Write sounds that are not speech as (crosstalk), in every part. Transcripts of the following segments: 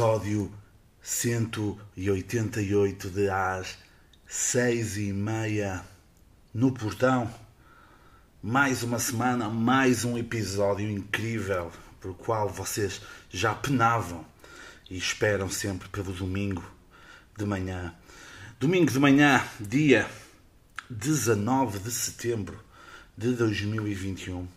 episódio 188 de às seis e meia no portão. Mais uma semana, mais um episódio incrível por qual vocês já penavam e esperam sempre pelo domingo de manhã. Domingo de manhã, dia 19 de setembro de 2021.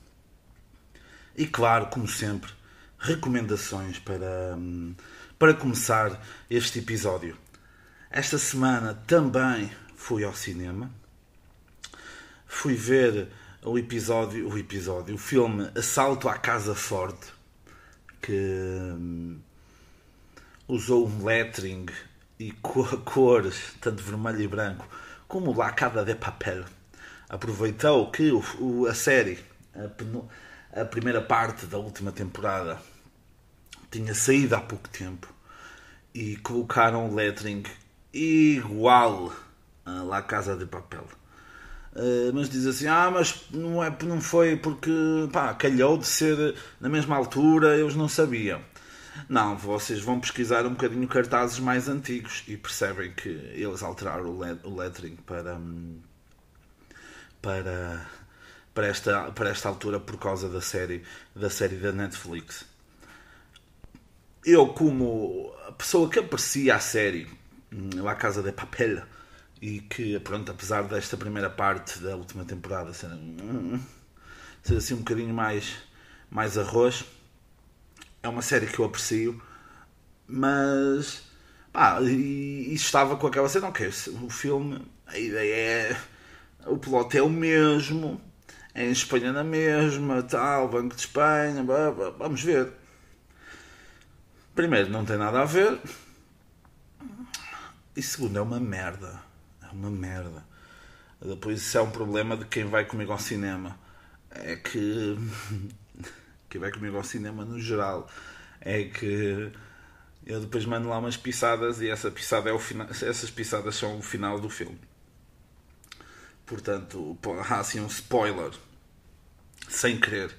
E claro, como sempre, recomendações para, hum, para começar este episódio. Esta semana também fui ao cinema. Fui ver o episódio, o episódio, o filme Assalto à Casa Forte, que hum, usou um lettering e (laughs) cores, tanto vermelho e branco, como La Casa de Papel. Aproveitou que o, a série, a, a primeira parte da última temporada, tinha saído há pouco tempo e colocaram um lettering igual a La Casa de Papel. Uh, mas diz assim: Ah, mas não, é, não foi porque pá, calhou de ser na mesma altura, eles não sabiam. Não, vocês vão pesquisar um bocadinho cartazes mais antigos e percebem que eles alteraram o lettering para, para, para, esta, para esta altura por causa da série, da série da Netflix eu, como pessoa que aprecia a série La Casa de Papel e que, pronto, apesar desta primeira parte da última temporada ser, ser assim um bocadinho mais, mais arroz, é uma série que eu aprecio, mas pá, e, e estava com aquela cena, ok, o filme, a ideia é. O plot é o mesmo, é em Espanha na mesma, tal, Banco de Espanha, blá, blá, vamos ver Primeiro, não tem nada a ver. E segundo, é uma merda. É uma merda. Depois, isso é um problema de quem vai comigo ao cinema. É que. (laughs) quem vai comigo ao cinema no geral. É que. Eu depois mando lá umas pisadas e essa pisada é o final, essas pisadas são o final do filme. Portanto, há assim um spoiler. Sem querer.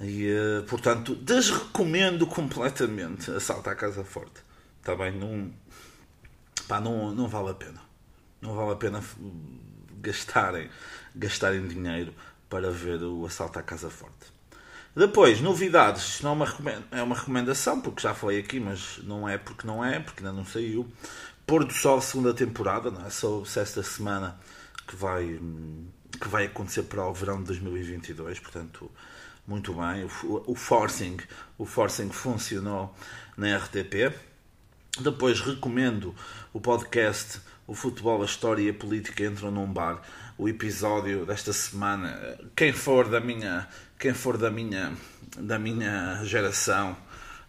E, uh, portanto, desrecomendo completamente Assalto à Casa Forte. Está bem? Não, pá, não, não vale a pena. Não vale a pena gastarem, gastarem dinheiro para ver o Assalto à Casa Forte. Depois, novidades. Não é uma, é uma recomendação, porque já falei aqui, mas não é porque não é, porque ainda não saiu. Pôr do Sol, segunda temporada, não é só esta semana que vai, que vai acontecer para o verão de 2022, portanto muito bem. O, o forcing, o forcing funcionou na RTP. Depois recomendo o podcast O Futebol, a História e a Política Entram num Bar. O episódio desta semana. Quem for da minha, quem for da minha, da minha geração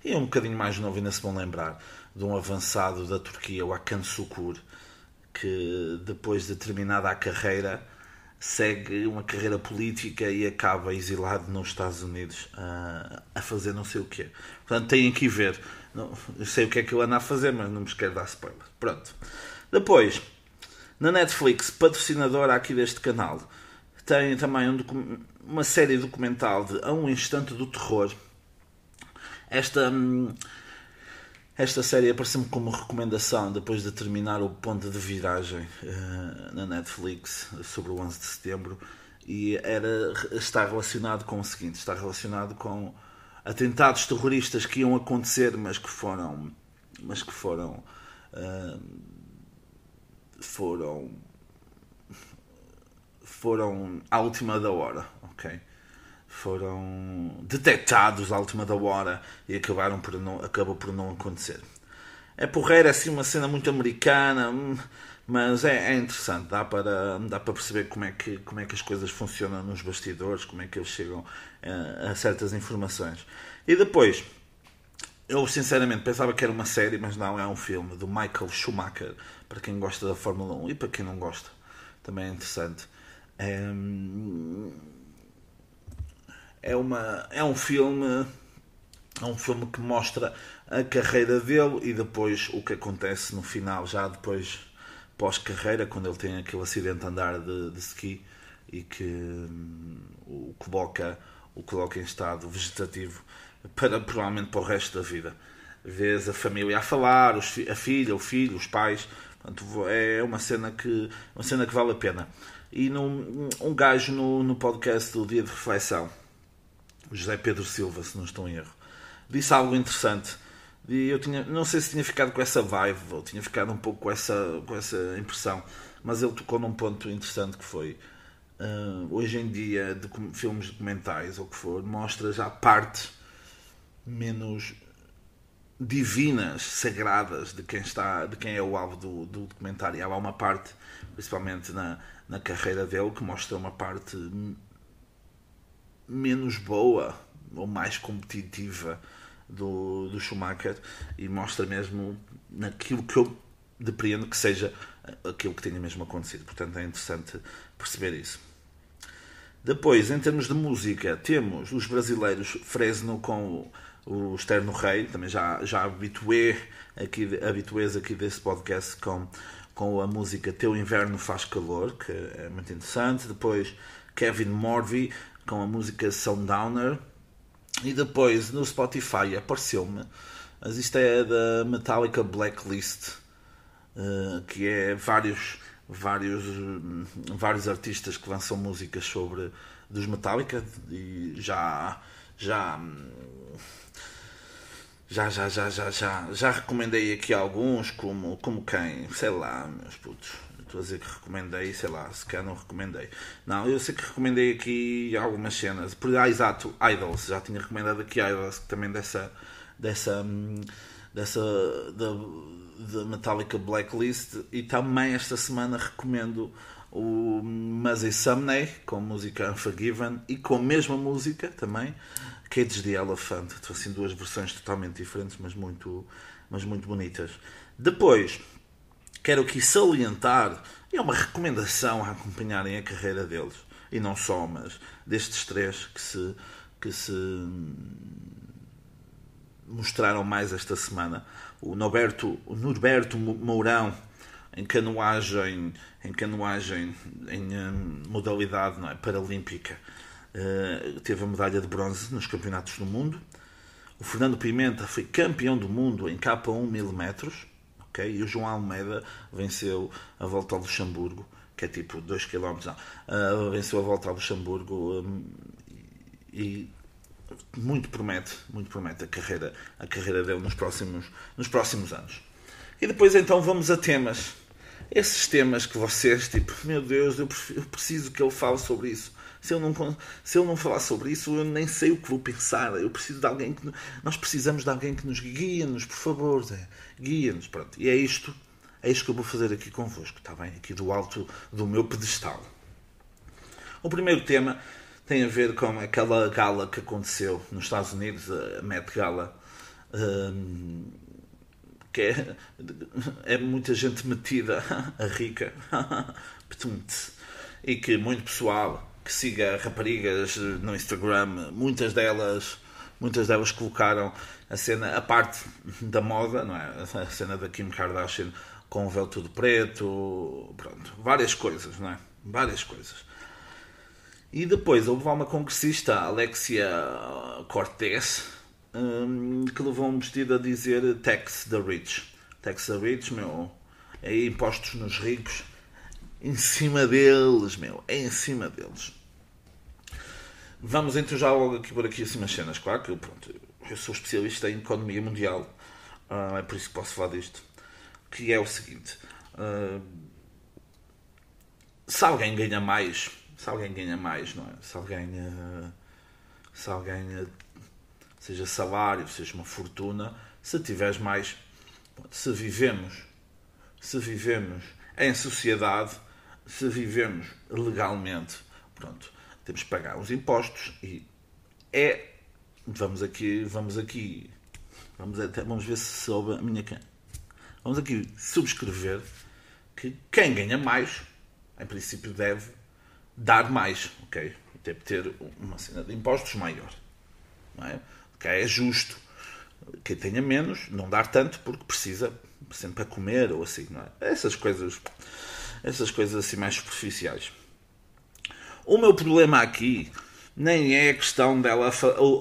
e um bocadinho mais novo ainda se vão lembrar de um avançado da Turquia, o Akan Sukur, que depois de terminada a carreira segue uma carreira política e acaba exilado nos Estados Unidos a, a fazer não sei o quê. Portanto, têm que ver. Não, eu sei o que é que ele anda a fazer, mas não vos quero dar spoiler. Pronto. Depois, na Netflix, patrocinadora aqui deste canal, tem também um, uma série documental de A um Instante do Terror. Esta. Hum, esta série apareceu-me como recomendação depois de terminar o ponto de viragem uh, na Netflix sobre o 11 de setembro e era, está relacionado com o seguinte: está relacionado com atentados terroristas que iam acontecer, mas que foram, mas que foram, uh, foram, foram à última da hora, ok? Foram detectados à última da hora e acabaram por não, acabou por não acontecer. É porreira, é assim uma cena muito americana, hum, mas é, é, interessante, dá para, dá para perceber como é, que, como é que as coisas funcionam nos bastidores, como é que eles chegam a, eh, a certas informações. E depois, eu sinceramente pensava que era uma série, mas não, é um filme do Michael Schumacher, para quem gosta da Fórmula 1 e para quem não gosta, também é interessante. É, é, uma, é um filme é um filme que mostra a carreira dele e depois o que acontece no final, já depois pós-carreira, quando ele tem aquele acidente a andar de, de ski e que hum, o coloca, o coloca em estado vegetativo para provavelmente para o resto da vida. vês a família a falar, a filha, o filho, os pais. Portanto, é uma cena que, uma cena que vale a pena. E num, um gajo no, no podcast do Dia de Reflexão, José Pedro Silva, se não estou em erro, disse algo interessante. E eu tinha, não sei se tinha ficado com essa vibe ou tinha ficado um pouco com essa, com essa impressão, mas ele tocou num ponto interessante que foi uh, hoje em dia de filmes documentais ou o que for, mostra já partes menos divinas, sagradas de quem está, de quem é o alvo do, do documentário. Há uma parte, principalmente na, na carreira dele, que mostra uma parte menos boa ou mais competitiva do, do Schumacher e mostra mesmo naquilo que eu depreendo que seja aquilo que tenha mesmo acontecido. Portanto, é interessante perceber isso. Depois, em termos de música, temos os brasileiros Fresno com o Externo Rei, também já, já habitué aqui, habituês aqui desse podcast com, com a música Teu Inverno Faz Calor, que é muito interessante. Depois, Kevin Morvey com a música Sundowner. E depois no Spotify apareceu-me, mas isto é da Metallica Blacklist, uh, que é vários, vários, vários artistas que lançam músicas sobre dos Metallica e já já já já já já já, já recomendei aqui alguns como como quem sei lá meus putos Estou a dizer que recomendei, sei lá, se calhar não recomendei. Não, eu sei que recomendei aqui algumas cenas. Por, ah, exato, Idols. Já tinha recomendado aqui Idols, também dessa. dessa. dessa. da, da Metallica Blacklist. E também esta semana recomendo o Muzzy Sumney com música Unforgiven e com a mesma música também Cage the Elephant. Então, assim, duas versões totalmente diferentes, mas muito, mas muito bonitas. Depois quero aqui salientar, é uma recomendação a acompanharem a carreira deles. E não só, mas destes três que se, que se mostraram mais esta semana. O Norberto, o Norberto Mourão, em canoagem, em canoagem em um, modalidade não é, paralímpica, uh, teve a medalha de bronze nos campeonatos do mundo. O Fernando Pimenta foi campeão do mundo em K1 mil metros. E o João Almeida venceu a volta ao Luxemburgo, que é tipo 2 km. Uh, venceu a volta ao Luxemburgo um, e muito promete, muito promete a carreira, a carreira dele nos próximos, nos próximos anos. E depois então vamos a temas. Esses temas que vocês, tipo, meu Deus, eu preciso que ele fale sobre isso se eu não, se eu não falar sobre isso, eu nem sei o que vou pensar. Eu preciso de alguém que. Nós precisamos de alguém que nos guia-nos, por favor, Zé. Guia-nos. Pronto. E é isto. É isto que eu vou fazer aqui convosco, está bem? Aqui do alto do meu pedestal. O primeiro tema tem a ver com aquela gala que aconteceu nos Estados Unidos, a Met Gala, hum, que é, é, muita gente metida a (laughs) rica, (laughs) e que muito pessoal que siga raparigas no Instagram, muitas delas, muitas delas colocaram a cena, a parte da moda, não é? A cena da Kim Kardashian com o véu tudo preto, pronto, várias coisas, não é? Várias coisas. E depois houve uma congressista, Alexia Cortez, hum, que levou um vestido a dizer tax the rich. Tax the rich, meu, é impostos nos ricos em cima deles, meu, é em cima deles. Vamos então já logo aqui por aqui assim umas cenas. Claro que eu, pronto, eu sou especialista em economia mundial, uh, é por isso que posso falar disto. Que é o seguinte: uh, se alguém ganha mais, se alguém ganha mais, não é? Se alguém, uh, se alguém seja salário, seja uma fortuna, se tiveres mais, se vivemos, se vivemos em sociedade, se vivemos legalmente, pronto, temos que pagar os impostos e é vamos aqui vamos aqui vamos até vamos ver se soube a minha vamos aqui subscrever que quem ganha mais em princípio deve dar mais ok deve ter uma cena de impostos maior não é? que é justo quem tenha menos não dar tanto porque precisa sempre para comer ou assim não é? essas coisas essas coisas assim mais superficiais o meu problema aqui nem é questão dela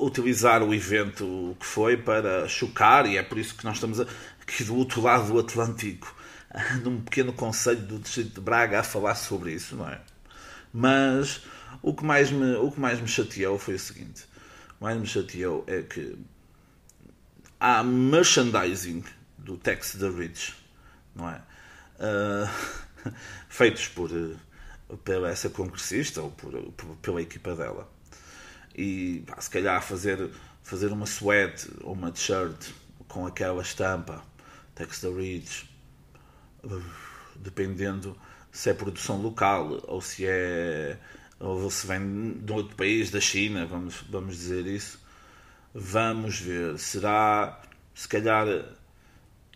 utilizar o evento que foi para chocar, e é por isso que nós estamos aqui do outro lado do Atlântico, (laughs) num pequeno conselho do Distrito de Braga, a falar sobre isso, não é? Mas o que mais me, o que mais me chateou foi o seguinte: o mais me chateou é que há merchandising do Tex the Rich, não é? Uh, (laughs) feitos por, pela essa congressista ou por, por, pela equipa dela e pá, se calhar fazer, fazer uma sweat ou uma t-shirt com aquela estampa Tex the Ridge dependendo se é produção local ou se é ou se vem de outro país, da China, vamos, vamos dizer isso. Vamos ver, será se calhar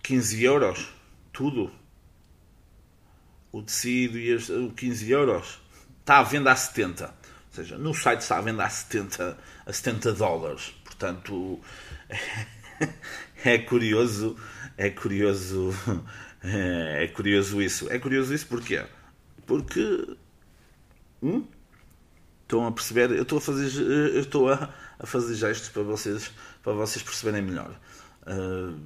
15 euros, tudo. O tecido e os 15 euros. Está à venda a 70 seja, no site está à venda a 70, a 70 dólares. Portanto, (laughs) é curioso, é curioso, é curioso isso. É curioso isso porquê? Porque hum? estão a perceber, eu estou a fazer, eu estou a, a fazer gestos para vocês, para vocês perceberem melhor. Uh,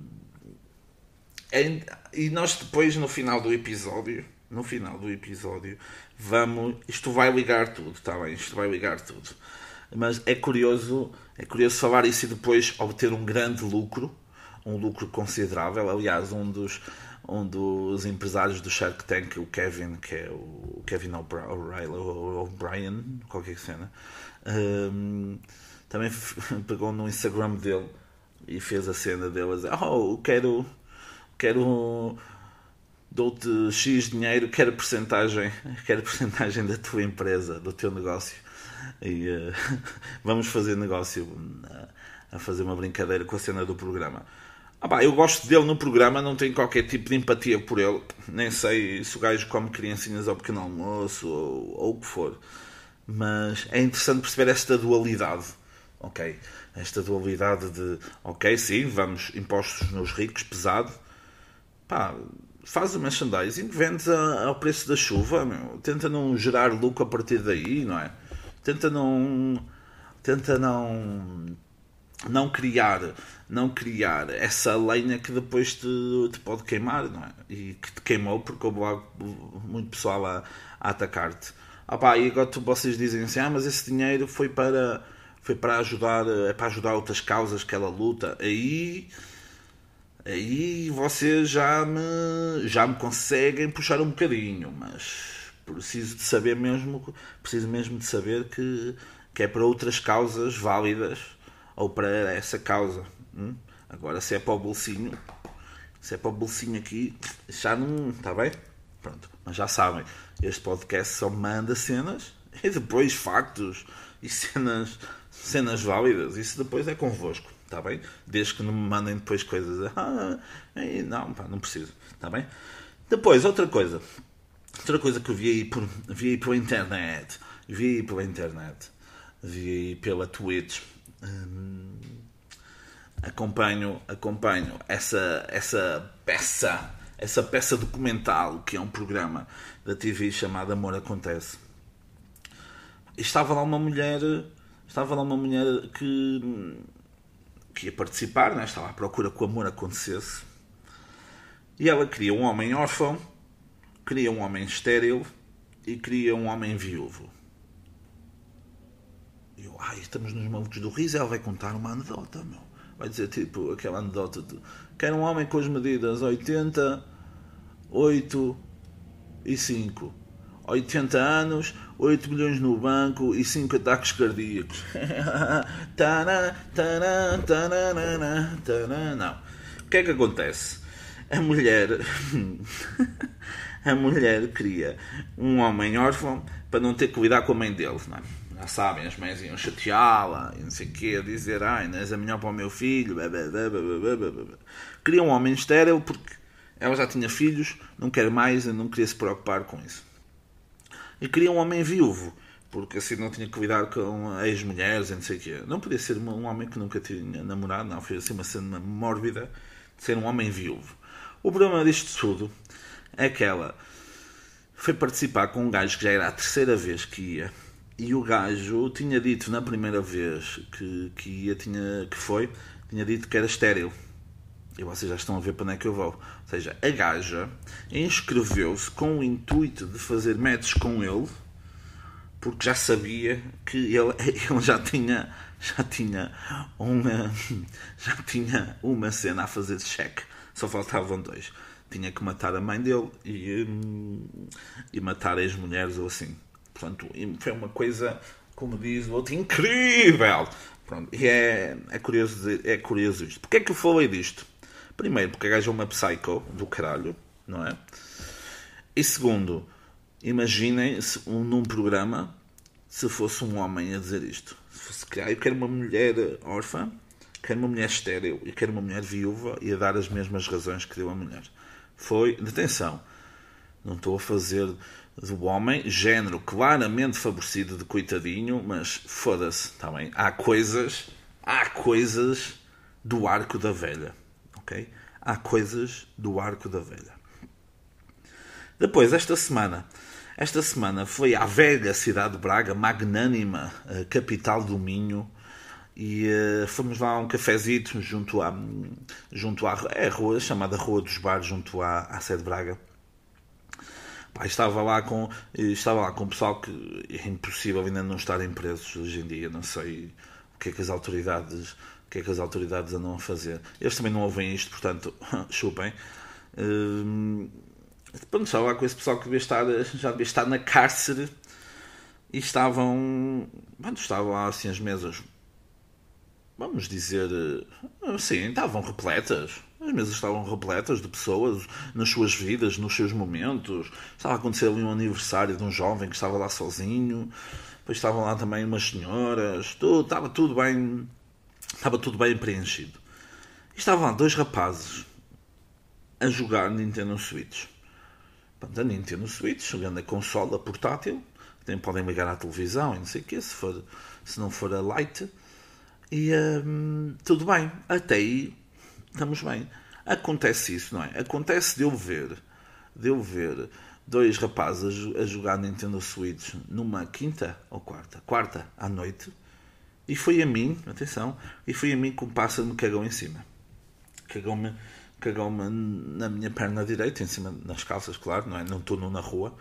e nós depois no final do episódio, no final do episódio, vamos, isto vai ligar tudo, está bem? Isto vai ligar tudo. Mas é curioso, é curioso falar isso e depois obter um grande lucro, um lucro considerável. Aliás, um dos, um dos empresários do Shark Tank, o Kevin, que é o Kevin O'Brien, qualquer cena, um, também (laughs) pegou no Instagram dele e fez a cena dele a dizer: Oh, quero, quero dou-te X dinheiro, quero porcentagem, (laughs) quero porcentagem da tua empresa, do teu negócio. E uh, (laughs) vamos fazer negócio uh, a fazer uma brincadeira com a cena do programa. Ah, bah, eu gosto dele no programa, não tenho qualquer tipo de empatia por ele. Nem sei se o gajo come criancinhas ao pequeno almoço ou, ou o que for. Mas é interessante perceber esta dualidade. Ok? Esta dualidade de, ok, sim, vamos impostos nos ricos, pesado. Pá, faz o merchandising, vendes ao preço da chuva, meu. tenta não gerar lucro a partir daí, não é? Tenta não tenta não não criar não criar essa lenha que depois te, te pode queimar, não é? E que te queimou porque houve muito pessoal a, a atacar-te. Ah pá, e agora vocês dizem assim, ah, mas esse dinheiro foi para foi para ajudar, é para ajudar outras causas que ela luta. Aí aí vocês já me, já me conseguem puxar um bocadinho, mas preciso de saber mesmo, preciso mesmo de saber que, que é para outras causas válidas ou para essa causa. Hum? Agora se é para o bolsinho, se é para o bolsinho aqui, já não. Está bem? Pronto, mas já sabem, este podcast só manda cenas (laughs) e depois factos e cenas, cenas válidas. Isso depois é convosco. Está bem? Desde que não me mandem depois coisas. Ah, não, pá, não preciso. Está bem? Depois, outra coisa. Outra coisa que eu vi aí, por, vi aí pela internet. Vi aí pela internet. Vi aí pela Twitch. Hum, acompanho, acompanho essa, essa peça. Essa peça documental que é um programa da TV chamado Amor Acontece. estava lá uma mulher. Estava lá uma mulher que que ia participar, né? estava à procura que o amor acontecesse. E ela queria um homem órfão, queria um homem estéril e queria um homem viúvo. E eu, ai, estamos nos malucos do riso. Ela vai contar uma anedota, meu. Vai dizer tipo aquela anedota de quero um homem com as medidas 80, 8 e 5. 80 anos, 8 milhões no banco e 5 ataques cardíacos. (laughs) Não. O que é que acontece? A mulher. (laughs) a mulher cria um homem órfão para não ter que lidar com a mãe dele, não é? Já sabem, as mães iam chateá-la e não sei o quê, dizer, ai, não és a melhor para o meu filho. Cria um homem estéril porque ela já tinha filhos, não quer mais e não queria se preocupar com isso e queria um homem viúvo, porque assim não tinha que lidar com ex-mulheres e não sei o quê. Não podia ser um homem que nunca tinha namorado, não, foi assim uma cena mórbida de ser um homem viúvo. O problema disto tudo é que ela foi participar com um gajo que já era a terceira vez que ia E o gajo tinha dito na primeira vez que, que, ia, tinha, que foi, tinha dito que era estéril. E vocês já estão a ver para onde é que eu vou. Ou seja, a gaja inscreveu-se com o intuito de fazer matches com ele, porque já sabia que ele, (laughs) ele já tinha já tinha uma (laughs) já tinha uma cena a fazer de cheque. Só faltavam dois. Tinha que matar a mãe dele e, hum, e matar as mulheres ou assim. Portanto, foi uma coisa, como diz o outro, incrível. Pronto, e é, é, curioso é curioso isto. Porquê é que eu falei disto? Primeiro, porque a gaja é uma psycho do caralho, não é? E segundo, imaginem se um, num programa se fosse um homem a dizer isto. Se fosse criar, eu quero uma mulher órfã, quero uma mulher estéril e quero uma mulher viúva e a dar as mesmas razões que deu a mulher. Foi, atenção, não estou a fazer do homem, género claramente favorecido de coitadinho, mas foda-se, está bem? Há coisas, há coisas do arco da velha, Há coisas do arco da velha. Depois, esta semana, esta semana foi à velha cidade de Braga, magnânima, capital do Minho, e uh, fomos lá a um cafezito junto à, junto à é rua chamada Rua dos Bares, junto à, à sede de Braga. Pá, estava lá com estava lá com um pessoal que é impossível ainda não estarem presos hoje em dia não sei o que é que as autoridades o que é que as autoridades andam a fazer eles também não ouvem isto portanto (laughs) chupem hum, pronto, lá com esse pessoal que devia estar já devia estar na cárcere e estavam pronto, estavam lá assim as mesas vamos dizer assim estavam repletas as mesas estavam repletas de pessoas nas suas vidas, nos seus momentos. Estava a acontecer ali um aniversário de um jovem que estava lá sozinho. Depois estavam lá também umas senhoras. Tudo, estava tudo bem. Estava tudo bem preenchido. E estavam lá dois rapazes a jogar Nintendo Switch. a Nintendo Switch, jogando a consola portátil. Também podem ligar à televisão e não sei o quê, se, for, se não for a light. E hum, tudo bem. Até aí estamos bem. Acontece isso, não é? Acontece de eu ver, de eu ver dois rapazes a, jogar Nintendo Switch numa quinta ou quarta, quarta à noite, e foi a mim, atenção, e foi a mim que o pássaro me cagou em cima. Cagou-me cagou-me na minha perna direita, em cima nas calças, claro, não é? Não estou nu na rua.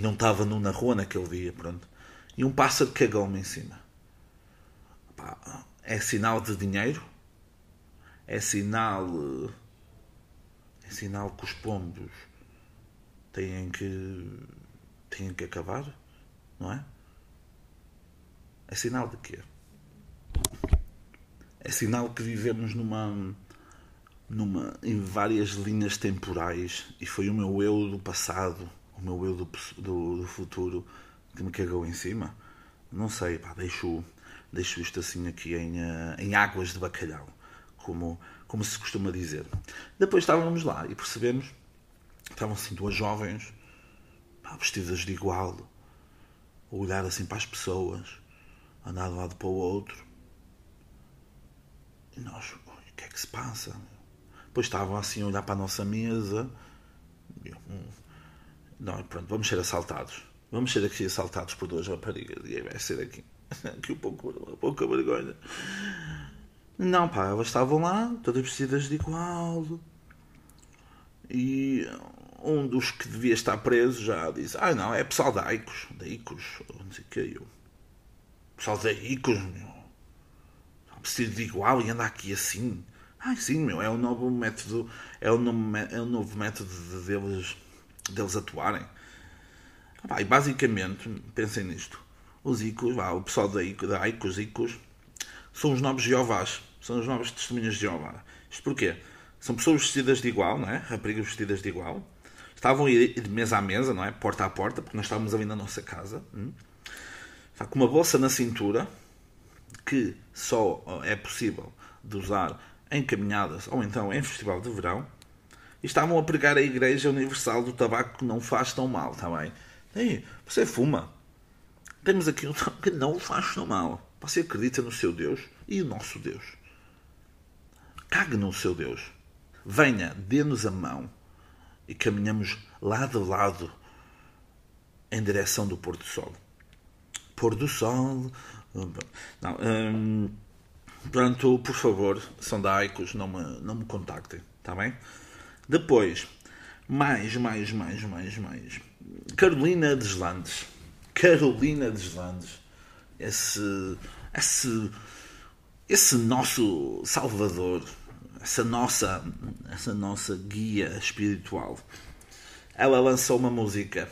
Não estava nu na rua naquele dia, pronto. E um pássaro cagou-me em cima. é sinal de dinheiro? é sinal é sinal que os pombos têm que têm que acabar, não é? É sinal de quê? É sinal que vivemos numa numa em várias linhas temporais e foi o meu eu do passado, o meu eu do, do, do futuro que me cagou em cima. Não sei, pá, deixo, deixo isto assim aqui em, eh, em águas de bacalhau como, como se costuma dizer. Depois estávamos lá e percebemos estavam assim duas jovens pá, vestidas de igual, a olhar assim para as pessoas, andar de um lado para o outro. E nós, o que é que se passa? Depois estavam assim a olhar para a nossa mesa. Eu, hum, não, pronto, vamos ser assaltados. Vamos ser aqui assaltados por duas raparigas. E vai ser aqui. (laughs) aqui um pouco, um pouco vergonha. Não, pá, elas estavam lá, todas vestidas de igual. E um dos que devia estar preso já disse: Ah, não, é pessoal da ICOS, da ICOS, não sei o que eu. Pessoal da ICOS, meu. Vestido de igual e anda aqui assim. Ah, sim, meu, é o novo método, é o novo, é novo método de deles, deles atuarem. Ah, e basicamente, pensem nisto: os ICOS, o pessoal da ICOS, da ICOS, ICOS são os novos Jeovás, são as novas testemunhas de Jeová. Isto porquê? São pessoas vestidas de igual, não é? Raparigas vestidas de igual. Estavam a ir de mesa a mesa, não é? Porta a porta, porque nós estávamos ali na nossa casa. Hum? Está com uma bolsa na cintura, que só é possível de usar em caminhadas ou então em festival de verão. E estavam a pregar a Igreja Universal do Tabaco que não faz tão mal, está bem? Ei, você fuma. Temos aqui um que não faz tão mal. Você acredita no seu Deus e o nosso Deus. Cague no seu Deus. Venha, dê-nos a mão e caminhamos lado a lado em direção do pôr do sol. Pôr do sol. Não, hum, portanto, por favor, sondaicos, não me, não me contactem, está bem? Depois, mais, mais, mais, mais, mais. Carolina Deslandes. Carolina Deslandes. Esse, esse, esse nosso Salvador, essa nossa, essa nossa guia espiritual. Ela lançou uma música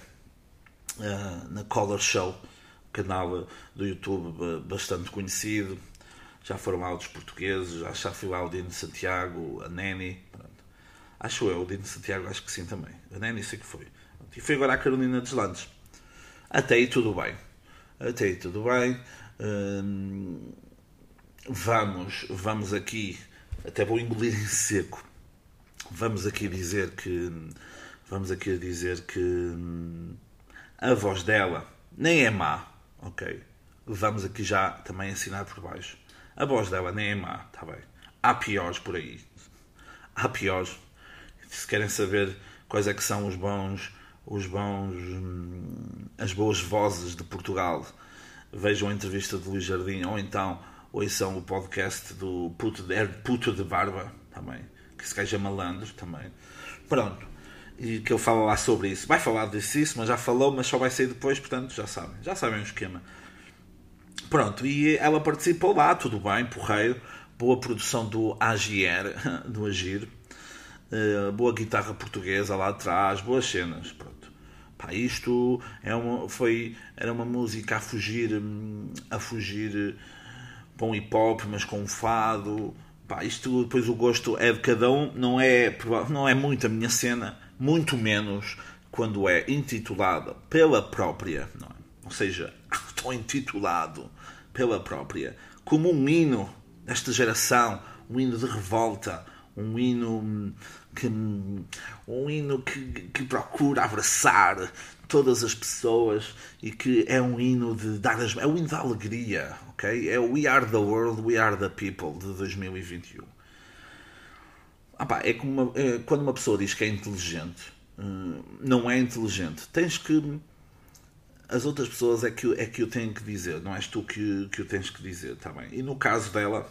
uh, na Color Show, canal do YouTube bastante conhecido. Já foram lá portugueses, já, fui lá o Dino Santiago, a Neni. Pronto. Acho eu, o Dino Santiago, acho que sim também. A Neni sei que foi. E foi agora a Carolina Deslandes. Até aí tudo bem. Até aí tudo bem. Hum, vamos, vamos aqui, até vou engolir em seco. Vamos aqui dizer que vamos aqui dizer que hum, a voz dela nem é má, ok? Vamos aqui já também assinar por baixo. A voz dela nem é má, está bem? Há piores por aí. Há piores. Se querem saber quais é que são os bons, os bons, hum, as boas vozes de Portugal, vejam a entrevista de Luís Jardim ou então ouçam o podcast do Puto de, Puto de Barba também, que se gajo é malandro também. Pronto. E que ele fala lá sobre isso. Vai falar disso, isso, mas já falou, mas só vai sair depois, portanto já sabem. Já sabem o esquema. Pronto, e ela participou lá, tudo bem, porreiro. Boa produção do Agier, (laughs) do Agir. Uh, boa guitarra portuguesa lá atrás, boas cenas. Pronto. Pá, isto é uma, foi, era uma música a fugir, a fugir para um hip hop, mas com um fado. Pá, isto depois o gosto é de cada um, não é, não é muito a minha cena, muito menos quando é intitulada pela própria, não é? ou seja, (laughs) estou intitulado pela própria, como um hino desta geração, um hino de revolta, um hino que um hino que, que procura abraçar todas as pessoas e que é um hino de dar as, é um hino da alegria, ok? É o We Are the World, We Are the People de 2021. Ah pá, é como uma, é, quando uma pessoa diz que é inteligente, hum, não é inteligente. Tens que as outras pessoas é que, é que o têm que dizer, não és tu que, que o tens que dizer, tá bem? E no caso dela,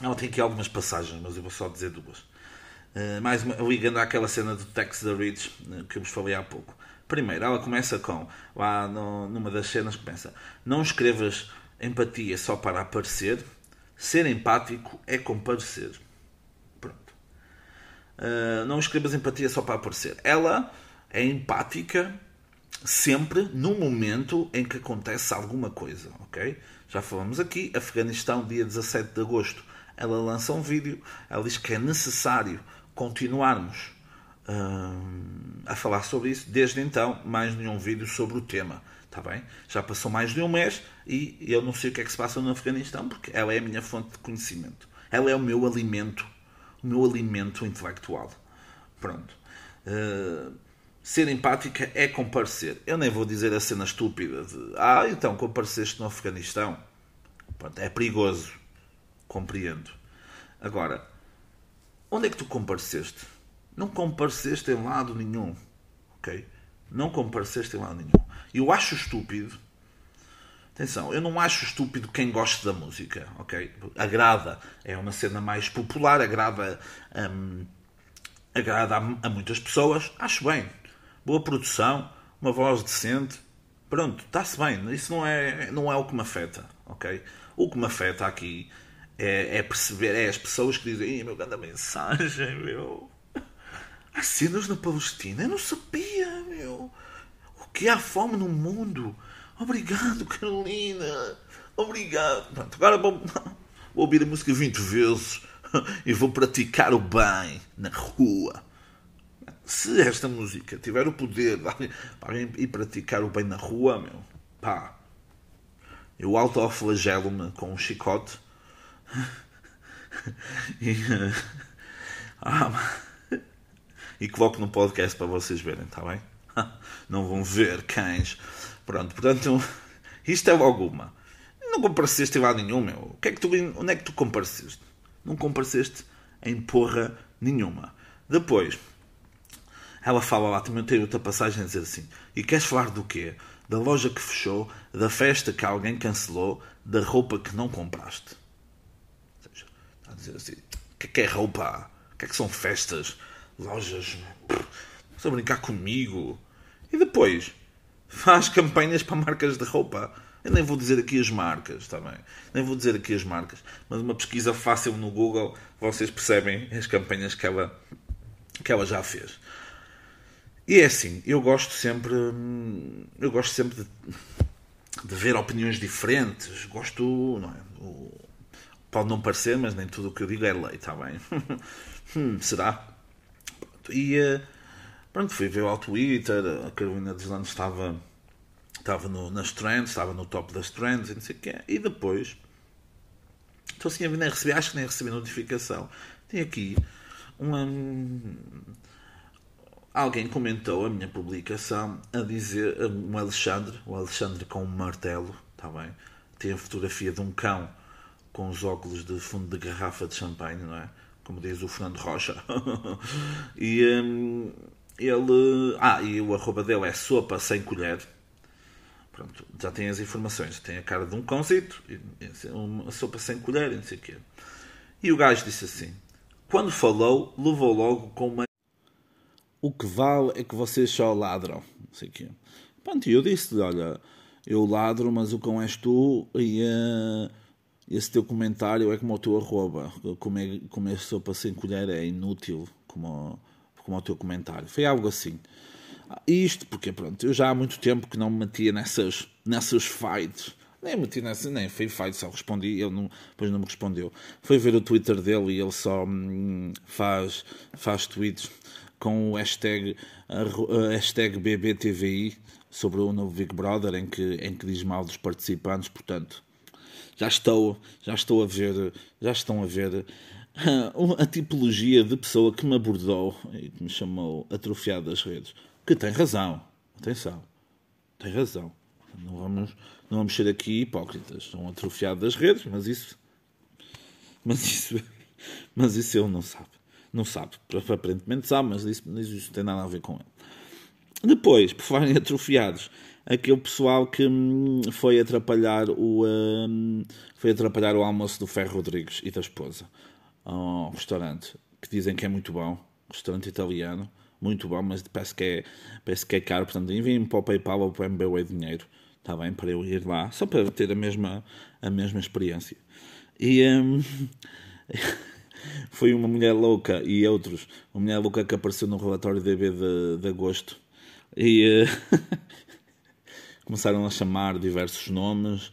ela tem aqui algumas passagens, mas eu vou só dizer duas. Uh, mais uma, ligando àquela cena do Tex the Rich uh, que eu vos falei há pouco. Primeiro, ela começa com, lá no, numa das cenas, começa: Não escrevas empatia só para aparecer, ser empático é comparecer. Uh, não escrevas empatia só para aparecer. Ela é empática sempre no momento em que acontece alguma coisa, ok? Já falamos aqui, Afeganistão, dia 17 de agosto. Ela lança um vídeo, ela diz que é necessário continuarmos a falar sobre isso. Desde então, mais nenhum vídeo sobre o tema. Está bem? Já passou mais de um mês e eu não sei o que é que se passa no Afeganistão porque ela é a minha fonte de conhecimento. Ela é o meu alimento, o meu alimento intelectual. Pronto. Uh, ser empática é comparecer. Eu nem vou dizer a cena estúpida de ah, então compareceste no Afeganistão. Pronto, é perigoso. Compreendo. Agora, onde é que tu compareceste? não compareceste em lado nenhum. Ok? Não compareceste em lado nenhum. Eu acho estúpido. Atenção, eu não acho estúpido quem gosta da música, ok? Agrada, é uma cena mais popular, agrada, hum, agrada a, a muitas pessoas, acho bem. Boa produção, uma voz decente, pronto, está-se bem. Isso não é, não é o que me afeta, ok? O que me afeta aqui é, é perceber, é as pessoas que dizem, meu, grande mensagem, meu, Há cenas na Palestina? Eu não sabia, meu. O que há fome no mundo? Obrigado, Carolina. Obrigado. Pronto, agora vou, vou ouvir a música 20 vezes (laughs) e vou praticar o bem na rua. Se esta música tiver o poder para ir praticar o bem na rua, meu, pá, eu autoflagelo-me com um chicote (laughs) e. (laughs) Ah, e coloco no podcast para vocês verem, está bem? Não vão ver cães. Pronto, portanto, (laughs) isto é alguma. Não compareceste em lado nenhum, meu. O que é que tu, onde é que tu compareceste? Não compareceste em porra nenhuma. Depois, ela fala lá, também tem outra passagem a dizer assim: E queres falar do quê? da loja que fechou, da festa que alguém cancelou, da roupa que não compraste. Ou seja, está a dizer assim: o que é que é roupa? O que é que são festas? Lojas? Estás a brincar comigo? E depois faz campanhas para marcas de roupa. Eu nem vou dizer aqui as marcas, está bem? Nem vou dizer aqui as marcas, mas uma pesquisa fácil no Google, vocês percebem as campanhas que ela, que ela já fez. E é assim, eu gosto sempre, eu gosto sempre de, de ver opiniões diferentes. Gosto, não é? pode não parecer, mas nem tudo o que eu digo é lei, está bem? (laughs) hum, será? E uh, Pronto, fui ver ao Twitter, a Carolina Deslandes estava, estava no, nas trends, estava no top das trends e não sei o quê. E depois, estou assim a nem recebi, acho que nem recebi notificação. Tem aqui uma. Alguém comentou a minha publicação a dizer, um Alexandre, o Alexandre com um martelo, está bem? Tem a fotografia de um cão com os óculos de fundo de garrafa de champanhe, não é? Como diz o Fernando Rocha. (laughs) e. Um, ele. Ah, e o arroba dele é sopa sem colher. Pronto, já tem as informações. Tem a cara de um cãozito, uma sopa sem colher e não sei o quê. E o gajo disse assim: quando falou, levou logo com uma. O que vale é que vocês só ladram. Não sei o quê. Pronto, e eu disse-lhe: olha, eu ladro, mas o cão és tu e. Uh, esse teu comentário é como o teu arroba. Comer, comer sopa sem colher é inútil, como como o teu comentário. Foi algo assim. Isto porque, pronto, eu já há muito tempo que não me metia nessas, nessas fights. Nem meti nessa, nem foi fight, só respondi, ele não, depois não me respondeu. Foi ver o Twitter dele e ele só hum, faz, faz tweets com o hashtag, a, hashtag BBTVI sobre o novo Big Brother em que, em que diz mal dos participantes, portanto já estou, já estou a ver, já estão a ver (laughs) a tipologia de pessoa que me abordou e que me chamou atrofiado das redes, que tem razão, atenção, tem razão. Não vamos, não vamos ser aqui hipócritas. São atrofiados das redes, mas isso, mas isso, (laughs) mas isso ele não sabe. Não sabe. Aparentemente sabe, mas isso, isso tem nada a ver com ele. Depois, por falarem atrofiados, aquele pessoal que hum, foi atrapalhar o hum, foi atrapalhar o almoço do Ferro Rodrigues e da esposa a um restaurante que dizem que é muito bom, restaurante italiano, muito bom, mas parece que é, parece que é caro, portanto enviem-me para o PayPal ou para o MBWay dinheiro, está bem, para eu ir lá, só para ter a mesma, a mesma experiência. E um, (laughs) foi uma mulher louca e outros, uma mulher louca que apareceu no relatório DB de, de agosto. E uh, (laughs) começaram a chamar diversos nomes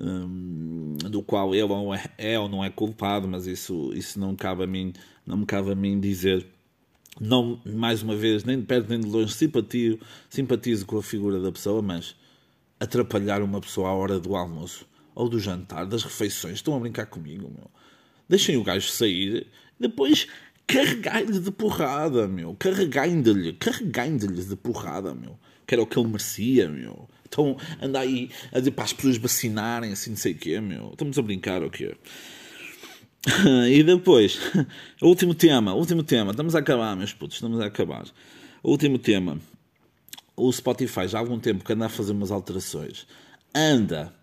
um, do qual ele é, é, ou não é culpado, mas isso, isso não, cabe a mim, não me cabe a mim dizer. Não, mais uma vez, nem de perto nem de longe, simpatio, simpatizo com a figura da pessoa, mas atrapalhar uma pessoa à hora do almoço ou do jantar, das refeições, estão a brincar comigo, meu. Deixem o gajo sair, depois carregai-lhe de porrada, meu. Carregai-lhe, carregai-lhe de porrada, meu. Que era o que ele merecia, meu. Então anda aí a dizer para as pessoas vacinarem, assim, não sei o quê, meu. Estamos a brincar o quê? (laughs) e depois, o (laughs) último tema, último tema. Estamos a acabar, meus putos, estamos a acabar. O último tema. O Spotify já há algum tempo que anda a fazer umas alterações. Anda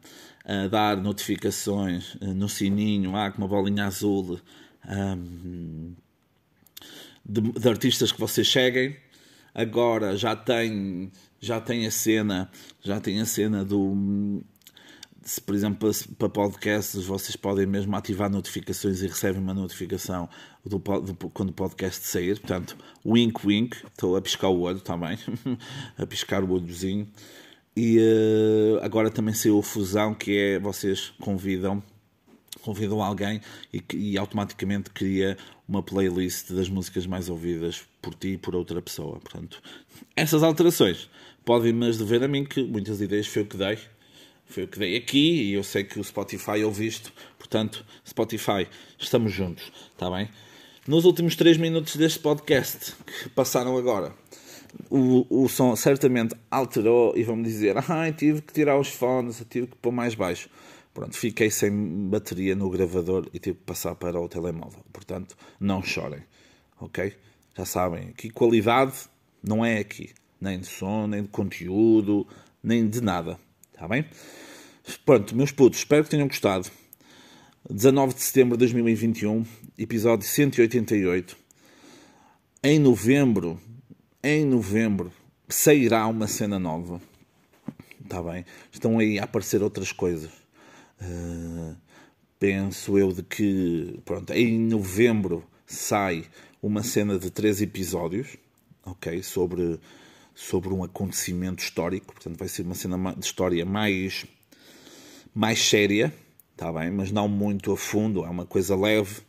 a dar notificações eh, no sininho, ah, com uma bolinha azul, um, de, de artistas que vocês seguem. Agora já tem já tem a cena, já tem a cena do se, por exemplo, para podcasts, vocês podem mesmo ativar notificações e recebem uma notificação do, do, quando o podcast sair. Portanto, wink, wink. Estou a piscar o olho também, (laughs) a piscar o olhozinho. E uh, agora também saiu a fusão, que é vocês convidam convidam alguém e, e automaticamente cria uma playlist das músicas mais ouvidas por ti e por outra pessoa. Portanto, essas alterações podem-me dever a mim que muitas ideias foi o que dei. Foi o que dei aqui e eu sei que o Spotify ouve isto. Portanto, Spotify, estamos juntos, está bem? Nos últimos 3 minutos deste podcast que passaram agora, o, o som certamente alterou e vão-me dizer: ah, tive que tirar os fones, tive que pôr mais baixo. Pronto, fiquei sem bateria no gravador e tive que passar para o telemóvel. Portanto, não chorem, ok? Já sabem, aqui qualidade não é aqui nem de som, nem de conteúdo, nem de nada. Está bem? Pronto, meus putos, espero que tenham gostado. 19 de setembro de 2021, episódio 188. Em novembro, em novembro, sairá uma cena nova. Está bem? Estão aí a aparecer outras coisas. Uh, penso eu de que, pronto, em novembro sai uma cena de três episódios, ok? Sobre, sobre um acontecimento histórico. Portanto, vai ser uma cena de história mais, mais séria está bem, mas não muito a fundo, é uma coisa leve.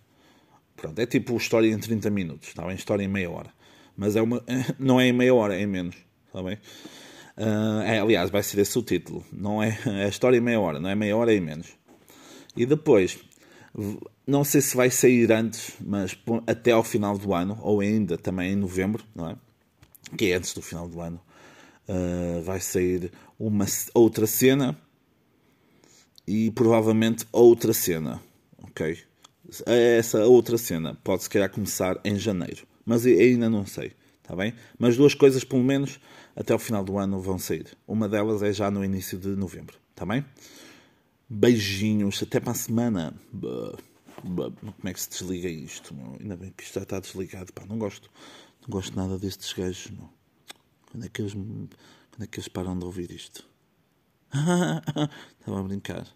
Pronto, é tipo história em 30 minutos, está bem? História em meia hora. Mas é uma, (laughs) não é em meia hora, é em menos, está bem? Uh, é, aliás, vai ser esse o título. Não é, (laughs) é história em meia hora, não é meia hora, é em menos. E depois, não sei se vai sair antes, mas até ao final do ano, ou ainda também em novembro, não é? Que é antes do final do ano, uh, vai sair uma outra cena e provavelmente outra cena, ok? Essa outra cena pode se calhar começar em janeiro, mas ainda não sei, está bem? Mas duas coisas, pelo menos, até o final do ano vão sair. Uma delas é já no início de novembro, está bem? Beijinhos, até para a semana. Como é que se desliga isto? Ainda bem que isto já está desligado. Pá, não gosto, não gosto nada destes gajos. Não. Quando, é que eles, quando é que eles param de ouvir isto? (laughs) Estava a brincar.